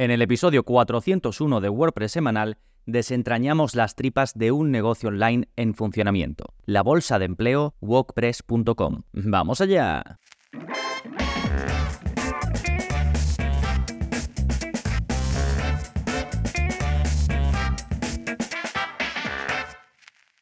En el episodio 401 de WordPress semanal desentrañamos las tripas de un negocio online en funcionamiento, la bolsa de empleo WordPress.com. ¡Vamos allá!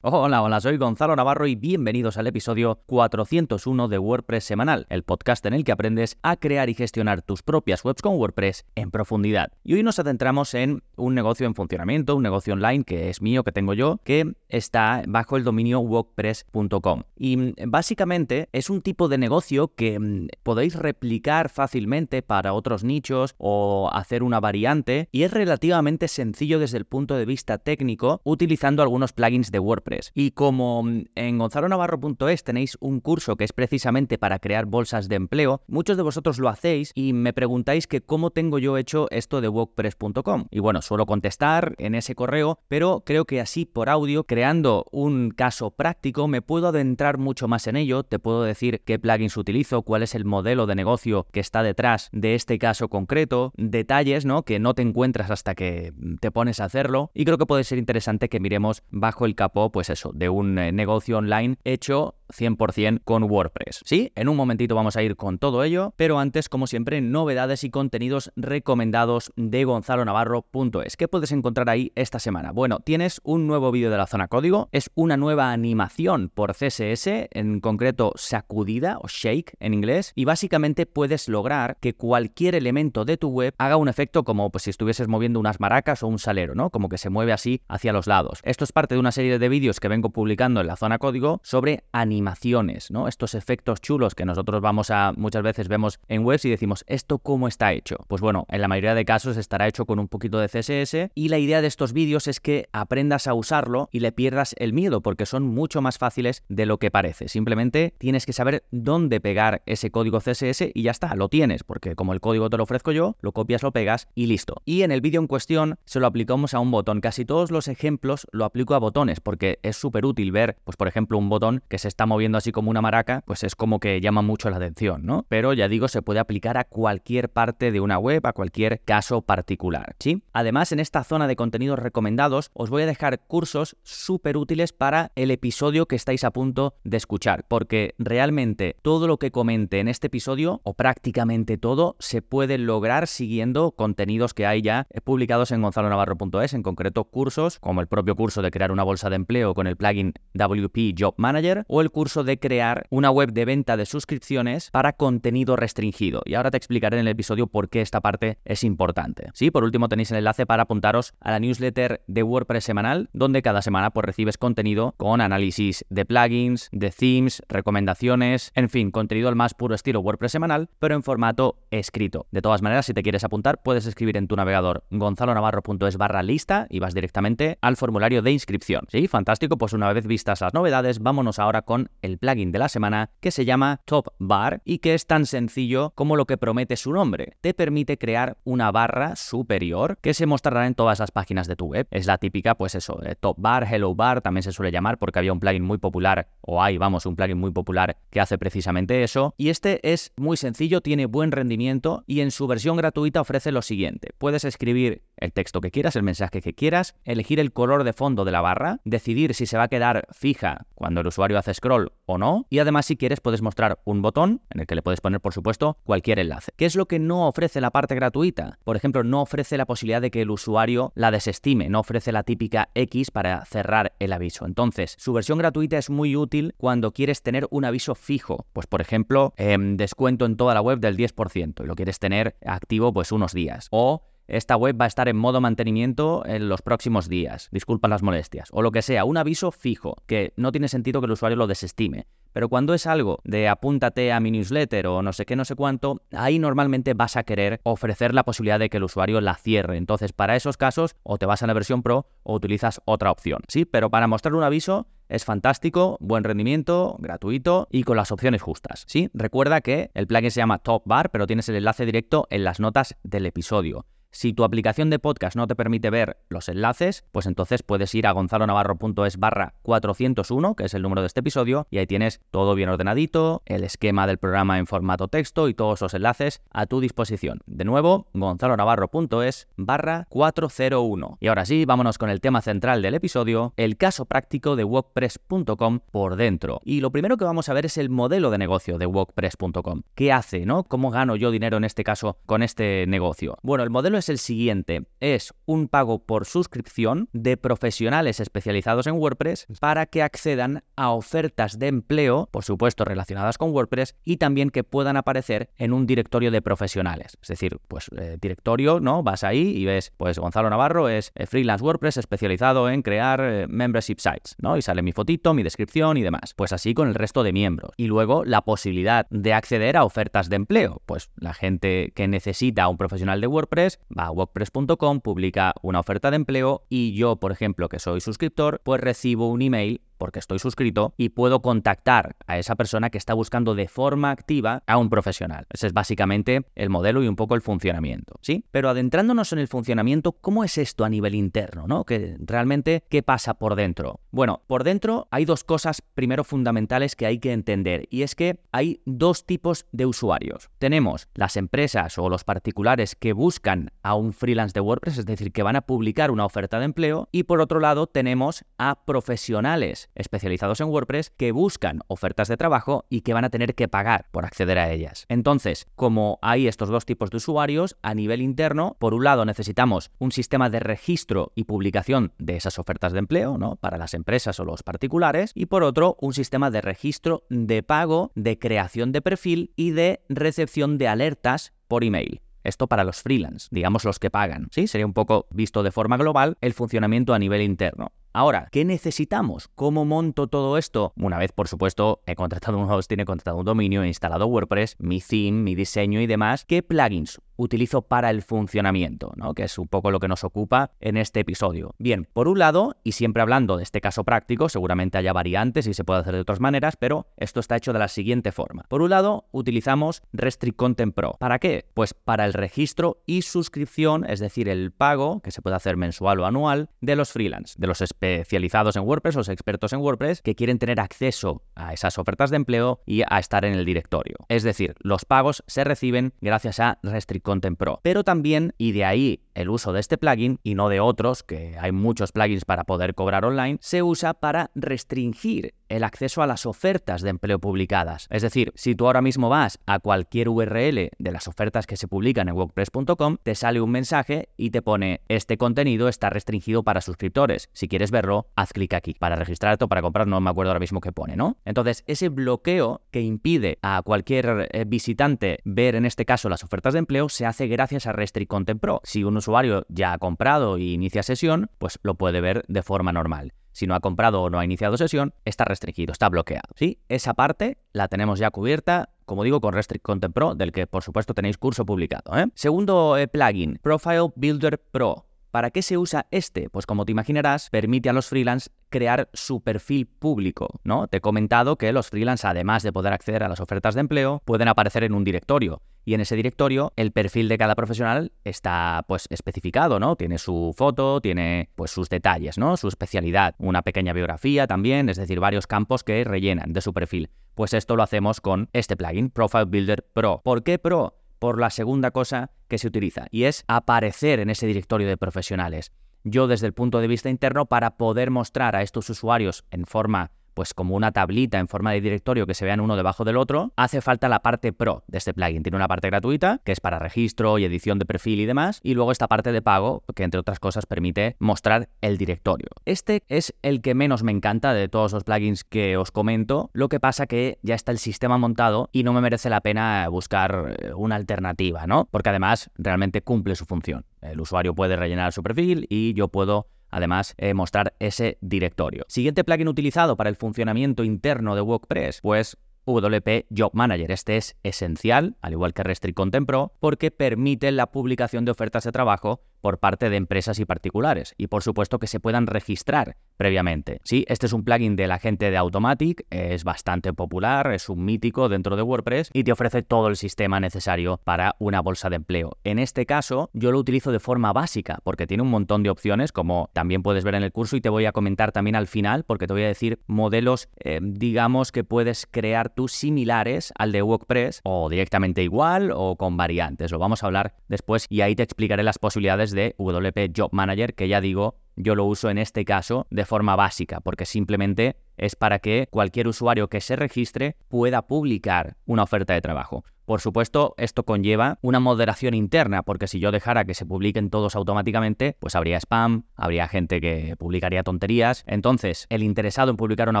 Hola, hola, soy Gonzalo Navarro y bienvenidos al episodio 401 de WordPress Semanal, el podcast en el que aprendes a crear y gestionar tus propias webs con WordPress en profundidad. Y hoy nos adentramos en un negocio en funcionamiento, un negocio online que es mío, que tengo yo, que está bajo el dominio WordPress.com. Y mm, básicamente es un tipo de negocio que mm, podéis replicar fácilmente para otros nichos o hacer una variante y es relativamente sencillo desde el punto de vista técnico utilizando algunos plugins de WordPress. Y como mm, en gonzalonavarro.es tenéis un curso que es precisamente para crear bolsas de empleo, muchos de vosotros lo hacéis y me preguntáis que cómo tengo yo hecho esto de WordPress.com. Y bueno, suelo contestar en ese correo, pero creo que así por audio, creando un caso práctico, me puedo adentrar mucho más en ello, te puedo decir qué plugins utilizo, cuál es el modelo de negocio que está detrás de este caso concreto, detalles, que no te encuentras hasta que te pones a hacerlo. Y creo que puede ser interesante que miremos bajo el capó pues eso, de un eh, negocio online hecho 100% con WordPress. Sí, en un momentito vamos a ir con todo ello, pero antes, como siempre, novedades y contenidos recomendados de gonzalonavarro.es. ¿Qué puedes encontrar ahí esta semana? Bueno, tienes un nuevo vídeo de la zona código, es una nueva animación por CSS, en concreto sacudida o shake en inglés, y básicamente puedes lograr que cualquier elemento de tu web haga un efecto como pues, si estuvieses moviendo unas maracas o un salero, ¿no? Como que se mueve así hacia los lados. Esto es parte de una serie de vídeos que vengo publicando en la zona código sobre animaciones, ¿no? Estos efectos chulos que nosotros vamos a muchas veces vemos en webs y decimos, ¿esto cómo está hecho? Pues bueno, en la mayoría de casos estará hecho con un poquito de CSS y la idea de estos vídeos es que aprendas a usarlo y le pierdas el miedo porque son mucho más fáciles de lo que parece. Simplemente tienes que saber dónde pegar ese código CSS y ya está, lo tienes, porque como el código te lo ofrezco yo, lo copias, lo pegas y listo. Y en el vídeo en cuestión se lo aplicamos a un botón. Casi todos los ejemplos lo aplico a botones porque es súper útil ver, pues por ejemplo, un botón que se está moviendo así como una maraca, pues es como que llama mucho la atención, ¿no? Pero ya digo, se puede aplicar a cualquier parte de una web, a cualquier caso particular, ¿sí? Además, en esta zona de contenidos recomendados, os voy a dejar cursos súper útiles para el episodio que estáis a punto de escuchar, porque realmente todo lo que comente en este episodio, o prácticamente todo, se puede lograr siguiendo contenidos que hay ya publicados en gonzalonavarro.es, en concreto cursos, como el propio curso de crear una bolsa de empleo, con el plugin WP Job Manager o el curso de crear una web de venta de suscripciones para contenido restringido. Y ahora te explicaré en el episodio por qué esta parte es importante. Sí, por último tenéis el enlace para apuntaros a la newsletter de WordPress semanal, donde cada semana pues recibes contenido con análisis de plugins, de themes, recomendaciones, en fin, contenido al más puro estilo WordPress semanal, pero en formato escrito. De todas maneras, si te quieres apuntar, puedes escribir en tu navegador gonzalonavarro.es barra lista y vas directamente al formulario de inscripción. Sí, fantástico pues una vez vistas las novedades, vámonos ahora con el plugin de la semana que se llama Top Bar y que es tan sencillo como lo que promete su nombre. Te permite crear una barra superior que se mostrará en todas las páginas de tu web. Es la típica, pues eso, Top Bar, Hello Bar, también se suele llamar porque había un plugin muy popular, o hay, vamos, un plugin muy popular que hace precisamente eso. Y este es muy sencillo, tiene buen rendimiento y en su versión gratuita ofrece lo siguiente. Puedes escribir el texto que quieras, el mensaje que quieras, elegir el color de fondo de la barra, decidir si se va a quedar fija cuando el usuario hace scroll o no, y además si quieres puedes mostrar un botón en el que le puedes poner por supuesto cualquier enlace. ¿Qué es lo que no ofrece la parte gratuita? Por ejemplo, no ofrece la posibilidad de que el usuario la desestime, no ofrece la típica X para cerrar el aviso. Entonces, su versión gratuita es muy útil cuando quieres tener un aviso fijo, pues por ejemplo, em, descuento en toda la web del 10% y lo quieres tener activo pues unos días o esta web va a estar en modo mantenimiento en los próximos días, disculpa las molestias, o lo que sea, un aviso fijo, que no tiene sentido que el usuario lo desestime. Pero cuando es algo de apúntate a mi newsletter o no sé qué, no sé cuánto, ahí normalmente vas a querer ofrecer la posibilidad de que el usuario la cierre. Entonces, para esos casos, o te vas a la versión Pro o utilizas otra opción. Sí, pero para mostrar un aviso, es fantástico, buen rendimiento, gratuito y con las opciones justas. Sí, recuerda que el plugin se llama Top Bar, pero tienes el enlace directo en las notas del episodio. Si tu aplicación de podcast no te permite ver los enlaces, pues entonces puedes ir a gonzalonavarro.es barra 401, que es el número de este episodio, y ahí tienes todo bien ordenadito, el esquema del programa en formato texto y todos los enlaces a tu disposición. De nuevo, gonzalonavarro.es barra 401. Y ahora sí, vámonos con el tema central del episodio, el caso práctico de WordPress.com por dentro. Y lo primero que vamos a ver es el modelo de negocio de WordPress.com. ¿Qué hace, no? ¿Cómo gano yo dinero en este caso con este negocio? Bueno, el modelo es el siguiente. Es un pago por suscripción de profesionales especializados en WordPress para que accedan a ofertas de empleo, por supuesto relacionadas con WordPress, y también que puedan aparecer en un directorio de profesionales. Es decir, pues eh, directorio, ¿no? Vas ahí y ves, pues Gonzalo Navarro es eh, freelance WordPress especializado en crear eh, membership sites, ¿no? Y sale mi fotito, mi descripción y demás. Pues así con el resto de miembros. Y luego la posibilidad de acceder a ofertas de empleo. Pues la gente que necesita a un profesional de WordPress va a WordPress.com, publica una oferta de empleo y yo, por ejemplo, que soy suscriptor, pues recibo un email porque estoy suscrito y puedo contactar a esa persona que está buscando de forma activa a un profesional. Ese es básicamente el modelo y un poco el funcionamiento, ¿sí? Pero adentrándonos en el funcionamiento, ¿cómo es esto a nivel interno, no? Que realmente qué pasa por dentro. Bueno, por dentro hay dos cosas primero fundamentales que hay que entender y es que hay dos tipos de usuarios. Tenemos las empresas o los particulares que buscan a un freelance de WordPress, es decir, que van a publicar una oferta de empleo y por otro lado tenemos a profesionales especializados en WordPress que buscan ofertas de trabajo y que van a tener que pagar por acceder a ellas. Entonces, como hay estos dos tipos de usuarios, a nivel interno, por un lado necesitamos un sistema de registro y publicación de esas ofertas de empleo, ¿no? Para las empresas o los particulares, y por otro, un sistema de registro de pago, de creación de perfil y de recepción de alertas por email. Esto para los freelance, digamos los que pagan. ¿sí? Sería un poco visto de forma global el funcionamiento a nivel interno. Ahora, ¿qué necesitamos? ¿Cómo monto todo esto? Una vez, por supuesto, he contratado un hosting, he contratado un dominio, he instalado WordPress, mi theme, mi diseño y demás. ¿Qué plugins utilizo para el funcionamiento? ¿no? Que es un poco lo que nos ocupa en este episodio. Bien, por un lado, y siempre hablando de este caso práctico, seguramente haya variantes y se puede hacer de otras maneras, pero esto está hecho de la siguiente forma. Por un lado, utilizamos Restrict Content Pro. ¿Para qué? Pues para el registro y suscripción, es decir, el pago, que se puede hacer mensual o anual, de los freelance, de los especializados en WordPress, los expertos en WordPress, que quieren tener acceso a esas ofertas de empleo y a estar en el directorio. Es decir, los pagos se reciben gracias a Restrict Content Pro. Pero también, y de ahí el uso de este plugin y no de otros, que hay muchos plugins para poder cobrar online, se usa para restringir el acceso a las ofertas de empleo publicadas. Es decir, si tú ahora mismo vas a cualquier URL de las ofertas que se publican en WordPress.com, te sale un mensaje y te pone este contenido está restringido para suscriptores. Si quieres verlo, haz clic aquí. Para registrarte o para comprar, no me acuerdo ahora mismo qué pone, ¿no? Entonces, ese bloqueo que impide a cualquier eh, visitante ver en este caso las ofertas de empleo se hace gracias a Restrict Content Pro. Si un usuario ya ha comprado y inicia sesión, pues lo puede ver de forma normal si no ha comprado o no ha iniciado sesión, está restringido, está bloqueado. ¿sí? Esa parte la tenemos ya cubierta como digo, con Restrict Content Pro, del que por supuesto tenéis curso publicado. ¿eh? Segundo eh, plugin, Profile Builder Pro. ¿Para qué se usa este? Pues como te imaginarás, permite a los freelance crear su perfil público, ¿no? Te he comentado que los freelance, además de poder acceder a las ofertas de empleo, pueden aparecer en un directorio. Y en ese directorio, el perfil de cada profesional está pues especificado, ¿no? Tiene su foto, tiene pues sus detalles, ¿no? Su especialidad, una pequeña biografía también, es decir, varios campos que rellenan de su perfil. Pues esto lo hacemos con este plugin, Profile Builder Pro. ¿Por qué Pro? por la segunda cosa que se utiliza, y es aparecer en ese directorio de profesionales. Yo desde el punto de vista interno, para poder mostrar a estos usuarios en forma pues como una tablita en forma de directorio que se vean uno debajo del otro, hace falta la parte pro de este plugin. Tiene una parte gratuita, que es para registro y edición de perfil y demás, y luego esta parte de pago, que entre otras cosas permite mostrar el directorio. Este es el que menos me encanta de todos los plugins que os comento, lo que pasa que ya está el sistema montado y no me merece la pena buscar eh, una alternativa, ¿no? Porque además realmente cumple su función. El usuario puede rellenar su perfil y yo puedo además eh, mostrar ese directorio. Siguiente plugin utilizado para el funcionamiento interno de WordPress, pues WP Job Manager. Este es esencial, al igual que Restrict Content Pro, porque permite la publicación de ofertas de trabajo por parte de empresas y particulares. Y por supuesto que se puedan registrar previamente. Sí, este es un plugin de la gente de Automatic, es bastante popular, es un mítico dentro de WordPress y te ofrece todo el sistema necesario para una bolsa de empleo. En este caso, yo lo utilizo de forma básica porque tiene un montón de opciones, como también puedes ver en el curso y te voy a comentar también al final, porque te voy a decir modelos, eh, digamos, que puedes crear tú similares al de WordPress o directamente igual o con variantes. Lo vamos a hablar después y ahí te explicaré las posibilidades de WP Job Manager, que ya digo, yo lo uso en este caso de forma básica, porque simplemente es para que cualquier usuario que se registre pueda publicar una oferta de trabajo. Por supuesto, esto conlleva una moderación interna, porque si yo dejara que se publiquen todos automáticamente, pues habría spam, habría gente que publicaría tonterías. Entonces, el interesado en publicar una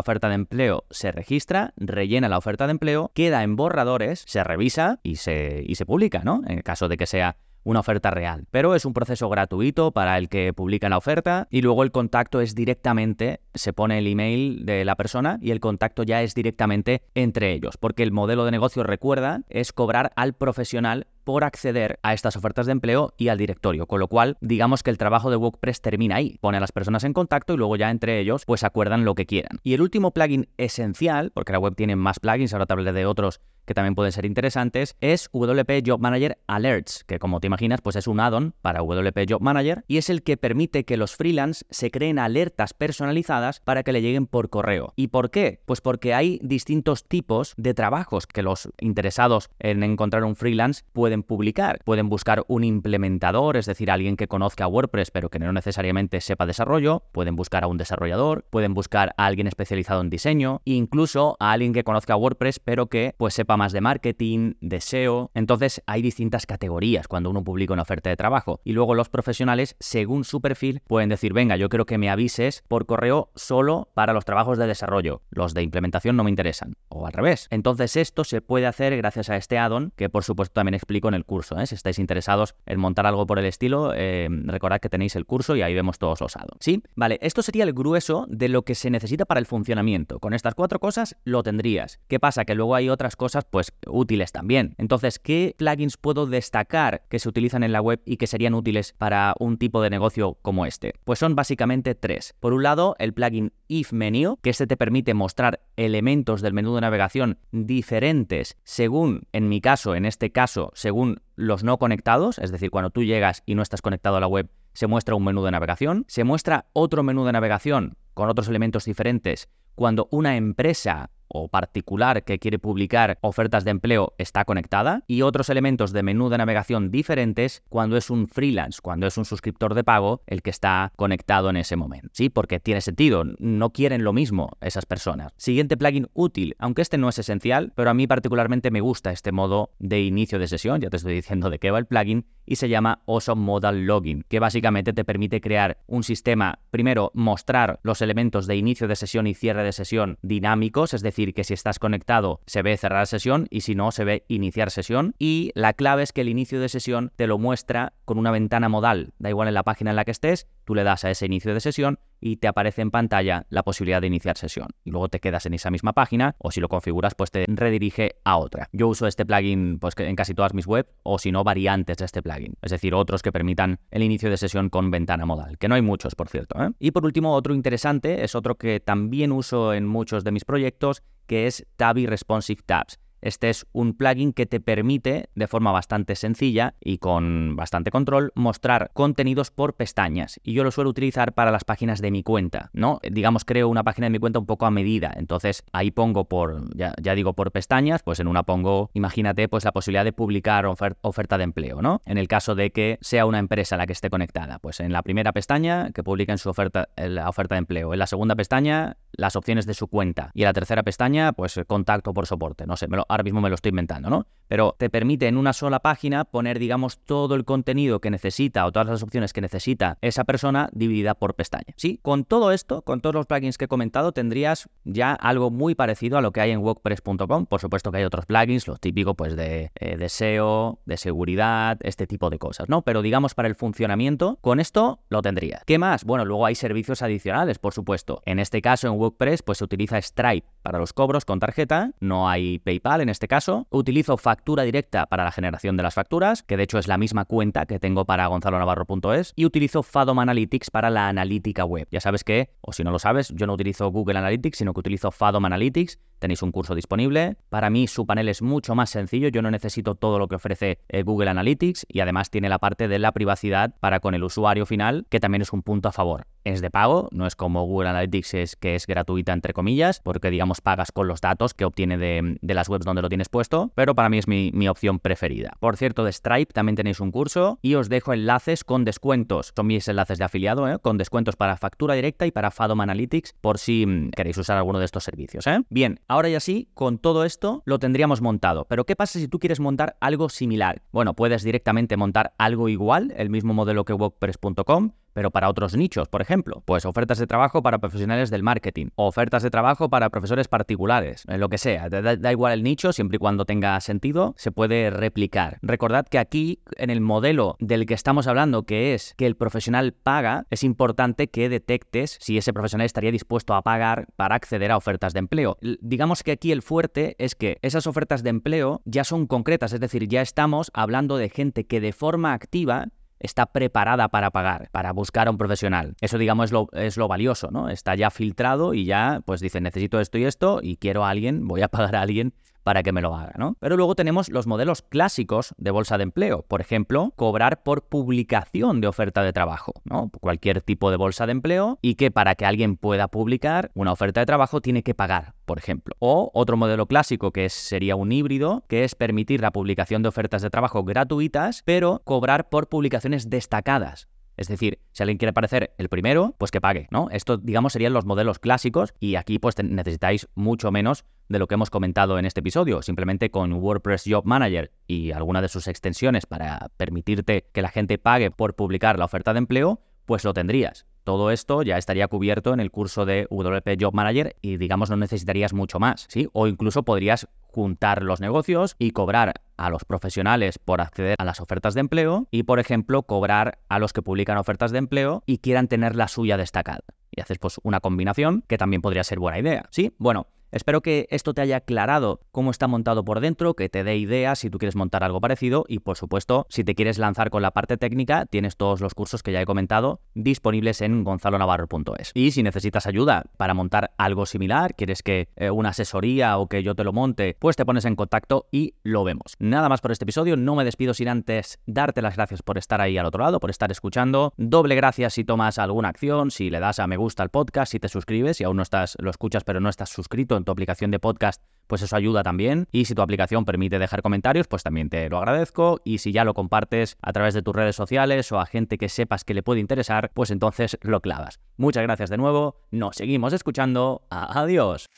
oferta de empleo se registra, rellena la oferta de empleo, queda en borradores, se revisa y se, y se publica, ¿no? En el caso de que sea una oferta real. Pero es un proceso gratuito para el que publica la oferta y luego el contacto es directamente, se pone el email de la persona y el contacto ya es directamente entre ellos, porque el modelo de negocio, recuerda, es cobrar al profesional por acceder a estas ofertas de empleo y al directorio, con lo cual digamos que el trabajo de WordPress termina ahí, pone a las personas en contacto y luego ya entre ellos pues acuerdan lo que quieran. Y el último plugin esencial, porque la web tiene más plugins, ahora te hablaré de otros que también pueden ser interesantes, es WP Job Manager Alerts, que como te imaginas, pues es un add-on para WP Job Manager y es el que permite que los freelance se creen alertas personalizadas para que le lleguen por correo. ¿Y por qué? Pues porque hay distintos tipos de trabajos que los interesados en encontrar un freelance pueden publicar. Pueden buscar un implementador, es decir, alguien que conozca WordPress pero que no necesariamente sepa desarrollo, pueden buscar a un desarrollador, pueden buscar a alguien especializado en diseño, incluso a alguien que conozca WordPress pero que pues sepa más de marketing, de SEO. Entonces hay distintas categorías cuando uno publica una oferta de trabajo. Y luego los profesionales, según su perfil, pueden decir, venga, yo quiero que me avises por correo solo para los trabajos de desarrollo. Los de implementación no me interesan. O al revés. Entonces esto se puede hacer gracias a este add-on que por supuesto también explico en el curso. ¿eh? Si estáis interesados en montar algo por el estilo, eh, recordad que tenéis el curso y ahí vemos todos los add-ons. ¿Sí? Vale, esto sería el grueso de lo que se necesita para el funcionamiento. Con estas cuatro cosas lo tendrías. ¿Qué pasa? Que luego hay otras cosas pues útiles también. Entonces, ¿qué plugins puedo destacar que se utilizan en la web y que serían útiles para un tipo de negocio como este? Pues son básicamente tres. Por un lado, el plugin If Menu, que este te permite mostrar elementos del menú de navegación diferentes según, en mi caso, en este caso, según los no conectados, es decir, cuando tú llegas y no estás conectado a la web, se muestra un menú de navegación, se muestra otro menú de navegación con otros elementos diferentes cuando una empresa o particular que quiere publicar ofertas de empleo está conectada y otros elementos de menú de navegación diferentes cuando es un freelance, cuando es un suscriptor de pago el que está conectado en ese momento. Sí, porque tiene sentido, no quieren lo mismo esas personas. Siguiente plugin útil, aunque este no es esencial, pero a mí particularmente me gusta este modo de inicio de sesión, ya te estoy diciendo de qué va el plugin, y se llama Awesome Modal Login, que básicamente te permite crear un sistema, primero mostrar los elementos de inicio de sesión y cierre de sesión dinámicos, es decir, que si estás conectado se ve cerrar sesión y si no se ve iniciar sesión. Y la clave es que el inicio de sesión te lo muestra con una ventana modal. Da igual en la página en la que estés, tú le das a ese inicio de sesión y te aparece en pantalla la posibilidad de iniciar sesión. Y luego te quedas en esa misma página o si lo configuras pues te redirige a otra. Yo uso este plugin pues en casi todas mis webs o si no variantes de este plugin. Es decir, otros que permitan el inicio de sesión con ventana modal, que no hay muchos por cierto. ¿eh? Y por último, otro interesante es otro que también uso en muchos de mis proyectos que es Tabby Responsive Tabs. Este es un plugin que te permite, de forma bastante sencilla y con bastante control, mostrar contenidos por pestañas. Y yo lo suelo utilizar para las páginas de mi cuenta, ¿no? Digamos, creo una página de mi cuenta un poco a medida. Entonces, ahí pongo por, ya, digo, por pestañas, pues en una pongo, imagínate, pues la posibilidad de publicar oferta de empleo, ¿no? En el caso de que sea una empresa la que esté conectada, pues en la primera pestaña que publiquen su oferta, la oferta de empleo. En la segunda pestaña, las opciones de su cuenta. Y en la tercera pestaña, pues contacto por soporte. No sé, me lo, ahora mismo me lo estoy inventando, ¿no? Pero te permite en una sola página poner, digamos, todo el contenido que necesita o todas las opciones que necesita esa persona dividida por pestaña. Sí, con todo esto, con todos los plugins que he comentado, tendrías ya algo muy parecido a lo que hay en WordPress.com. Por supuesto que hay otros plugins, los típicos, pues de, eh, de SEO, de seguridad, este tipo de cosas, ¿no? Pero digamos, para el funcionamiento, con esto lo tendrías. ¿Qué más? Bueno, luego hay servicios adicionales, por supuesto. En este caso, en WordPress, pues se utiliza Stripe para los cobros con tarjeta, no hay PayPal En este caso. Utilizo factura directa para la generación de las facturas, que de hecho es la misma cuenta que tengo para gonzalonavarro.es. Y utilizo Fadom Analytics para la analítica web. Ya sabes que, o si no lo sabes, yo no utilizo Google Analytics, sino que utilizo Fadom Analytics. Tenéis un curso disponible. Para mí su panel es mucho más sencillo. Yo no necesito todo lo que ofrece eh, Google Analytics y además tiene la parte de la privacidad para con el usuario final, que también es un punto a favor es de pago, no es como Google Analytics es, que es gratuita entre comillas, porque digamos pagas con los datos que obtiene de, las webs donde lo tienes puesto, pero para mí es mi, opción preferida. Por cierto, de Stripe también tenéis un curso y os dejo enlaces con descuentos. Son mis enlaces de afiliado, ¿eh? con descuentos para factura directa y para Fadom Analytics por si mm, queréis usar alguno de estos servicios. ¿eh? Bien, ahora ya sí, con todo esto lo tendríamos montado, pero ¿qué pasa si tú quieres montar algo similar? Bueno, puedes directamente montar algo igual, el mismo modelo que WordPress.com, pero para otros nichos, por ejemplo, pues ofertas de trabajo para profesionales del marketing, ofertas de trabajo para profesores particulares, en lo que sea, da, igual el nicho, siempre y cuando tenga sentido, se puede replicar. Recordad que aquí, en el modelo del que estamos hablando, que es que el profesional paga, es importante que detectes si ese profesional estaría dispuesto a pagar para acceder a ofertas de empleo. Digamos que aquí el fuerte es que esas ofertas de empleo ya son concretas, es decir, ya estamos hablando de gente que de forma activa está preparada para pagar, para buscar a un profesional. Eso, digamos, es lo, es lo valioso, ¿no? Está ya filtrado y ya, pues dice, necesito esto y esto y quiero a alguien, voy a pagar a alguien para que me lo haga, ¿no? Pero luego tenemos los modelos clásicos de bolsa de empleo. Por ejemplo, cobrar por publicación de oferta de trabajo, ¿no? Cualquier tipo de bolsa de empleo y que para que alguien pueda publicar una oferta de trabajo tiene que pagar, por ejemplo. O otro modelo clásico que sería un híbrido, que es permitir la publicación de ofertas de trabajo gratuitas, pero cobrar por publicaciones destacadas. Es decir, si alguien quiere aparecer el primero, pues que pague, ¿no? Esto, digamos, serían los modelos clásicos y aquí pues necesitáis mucho menos de lo que hemos comentado en este episodio. Simplemente con WordPress Job Manager y alguna de sus extensiones para permitirte que la gente pague por publicar la oferta de empleo, pues lo tendrías. Todo esto ya estaría cubierto en el curso de WP Job Manager y digamos no necesitarías mucho más, ¿sí? O incluso podrías juntar los negocios y cobrar a los profesionales por acceder a las ofertas de empleo y, por ejemplo, cobrar a los que publican ofertas de empleo y quieran tener la suya destacada. Y haces pues una combinación que también podría ser buena idea. Sí, bueno, Espero que esto te haya aclarado cómo está montado por dentro, que te dé ideas si tú quieres montar algo parecido y por supuesto, si te quieres lanzar con la parte técnica, tienes todos los cursos que ya he comentado disponibles en gonzalonavarro.es. Y si necesitas ayuda para montar algo similar, quieres que eh, una asesoría o que yo te lo monte, pues te pones en contacto y lo vemos. Nada más por este episodio, no me despido sin antes darte las gracias por estar ahí al otro lado, por estar escuchando. Doble gracias si tomas alguna acción, si le das a me gusta al podcast, si te suscribes, si aún no estás lo escuchas pero no estás suscrito tu aplicación de podcast, pues eso ayuda también. Y si tu aplicación permite dejar comentarios, pues también te lo agradezco. Y si ya lo compartes a través de tus redes sociales o a gente que sepas que le puede interesar, pues entonces lo clavas. Muchas gracias de nuevo, nos seguimos escuchando. Adiós.